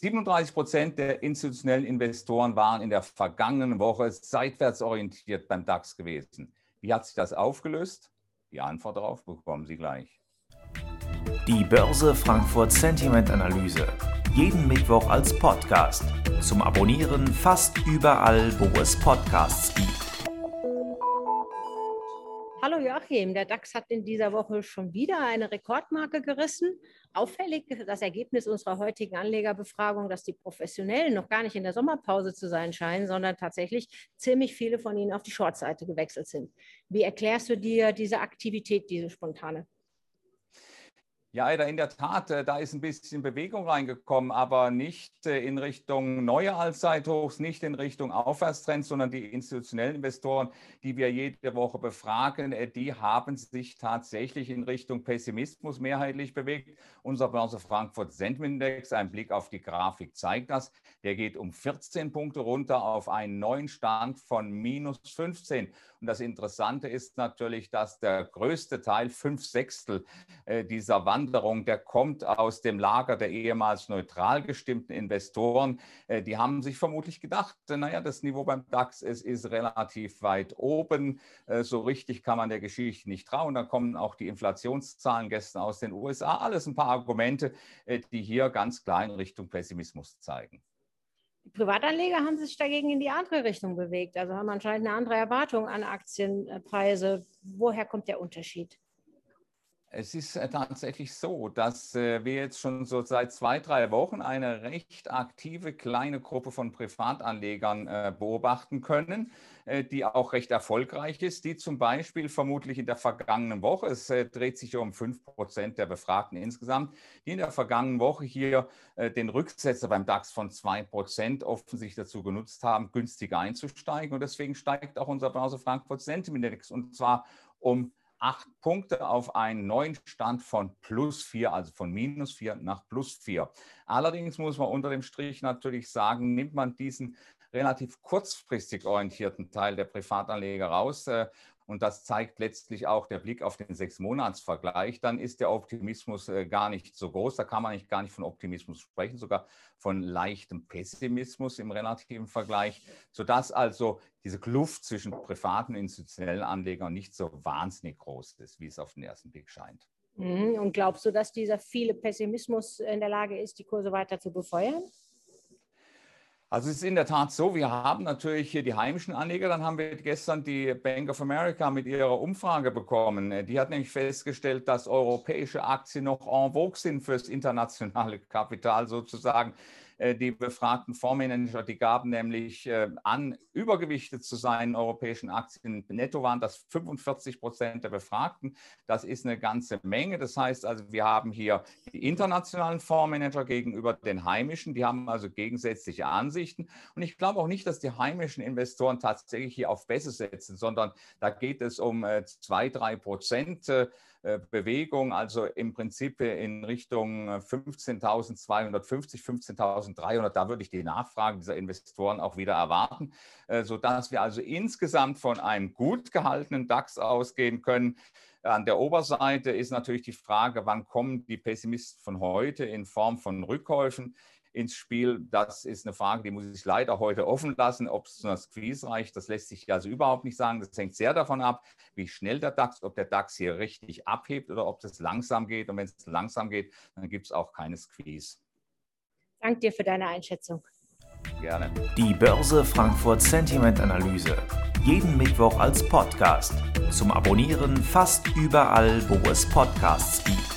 37 Prozent der institutionellen Investoren waren in der vergangenen Woche seitwärts orientiert beim DAX gewesen. Wie hat sich das aufgelöst? Die Antwort darauf bekommen Sie gleich. Die Börse Frankfurt Sentiment Analyse. Jeden Mittwoch als Podcast. Zum Abonnieren fast überall, wo es Podcasts gibt. Hallo Joachim, der DAX hat in dieser Woche schon wieder eine Rekordmarke gerissen. Auffällig das Ergebnis unserer heutigen Anlegerbefragung, dass die Professionellen noch gar nicht in der Sommerpause zu sein scheinen, sondern tatsächlich ziemlich viele von ihnen auf die Shortseite gewechselt sind. Wie erklärst du dir diese Aktivität, diese spontane? Ja, in der Tat, äh, da ist ein bisschen Bewegung reingekommen, aber nicht äh, in Richtung neue Allzeithochs, nicht in Richtung Aufwärtstrends, sondern die institutionellen Investoren, die wir jede Woche befragen, äh, die haben sich tatsächlich in Richtung Pessimismus mehrheitlich bewegt. Unser Börse Frankfurt Sentiment ein Blick auf die Grafik zeigt das, der geht um 14 Punkte runter auf einen neuen Stand von minus 15. Und das Interessante ist natürlich, dass der größte Teil, fünf Sechstel dieser Wand, Wanderung, der kommt aus dem Lager der ehemals neutral gestimmten Investoren. Äh, die haben sich vermutlich gedacht, äh, naja, das Niveau beim DAX ist, ist relativ weit oben. Äh, so richtig kann man der Geschichte nicht trauen. Dann kommen auch die Inflationszahlen gestern aus den USA. Alles ein paar Argumente, die hier ganz klar in Richtung Pessimismus zeigen. Die Privatanleger haben sich dagegen in die andere Richtung bewegt, also haben anscheinend eine andere Erwartung an Aktienpreise. Woher kommt der Unterschied? Es ist äh, tatsächlich so, dass äh, wir jetzt schon so seit zwei, drei Wochen eine recht aktive kleine Gruppe von Privatanlegern äh, beobachten können, die auch recht erfolgreich ist, die zum Beispiel vermutlich in der vergangenen Woche, es dreht sich um fünf Prozent der Befragten insgesamt, die in der vergangenen Woche hier den Rücksetzer beim DAX von zwei Prozent offensichtlich dazu genutzt haben, günstig einzusteigen. Und deswegen steigt auch unser Börse Frankfurt Sentiment Index und zwar um acht Punkte auf einen neuen Stand von plus vier, also von minus vier nach plus vier. Allerdings muss man unter dem Strich natürlich sagen, nimmt man diesen relativ kurzfristig orientierten Teil der Privatanleger raus äh, und das zeigt letztlich auch der Blick auf den Sechs-Monats-Vergleich, dann ist der Optimismus äh, gar nicht so groß. Da kann man nicht, gar nicht von Optimismus sprechen, sogar von leichtem Pessimismus im relativen Vergleich, sodass also diese Kluft zwischen privaten und institutionellen Anlegern nicht so wahnsinnig groß ist, wie es auf den ersten Blick scheint. Mhm. Und glaubst du, dass dieser viele Pessimismus in der Lage ist, die Kurse weiter zu befeuern? Also es ist in der Tat so, wir haben natürlich hier die heimischen Anleger, dann haben wir gestern die Bank of America mit ihrer Umfrage bekommen. Die hat nämlich festgestellt, dass europäische Aktien noch en vogue sind fürs internationale Kapital sozusagen. Äh, die befragten Fondsmanager, die gaben nämlich äh, an, übergewichtet zu sein in europäischen Aktien. Netto waren das 45 Prozent der Befragten. Das ist eine ganze Menge. Das heißt also, wir haben hier die internationalen Fondsmanager gegenüber den heimischen. Die haben also gegensätzliche Ansichten. Und ich glaube auch nicht, dass die heimischen Investoren tatsächlich hier auf Bässe setzen, sondern da geht es um äh, zwei, drei Prozent Bewegung, also im Prinzip in Richtung 15.250, 15.300. Da würde ich die Nachfrage dieser Investoren auch wieder erwarten, äh, sodass wir also insgesamt von einem gut gehaltenen DAX ausgehen können. An der Oberseite ist natürlich die Frage, wann kommen die Pessimisten von heute in Form von Rückkäufen ins Spiel. Das ist eine Frage, die muss ich leider heute offen lassen. Ob es zu einer Squeeze reicht, das lässt sich also überhaupt nicht sagen. Das hängt sehr davon ab, wie schnell der DAX, ob der DAX hier richtig abhebt oder ob das langsam geht. Und wenn es langsam geht, dann gibt es auch keine Squeeze. Danke dir für deine Einschätzung. Gerne. Die Börse Frankfurt Sentiment Analyse. Jeden Mittwoch als Podcast. Zum Abonnieren fast überall, wo es Podcasts gibt.